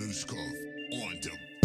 On to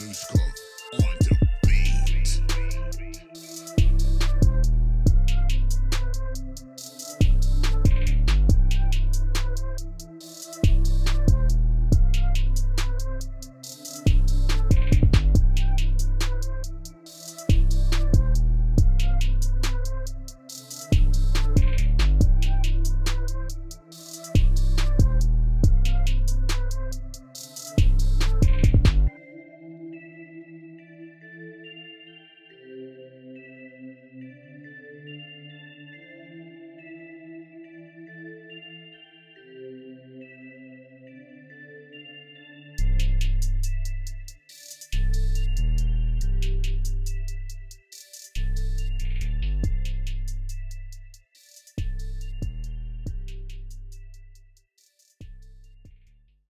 Aduskov on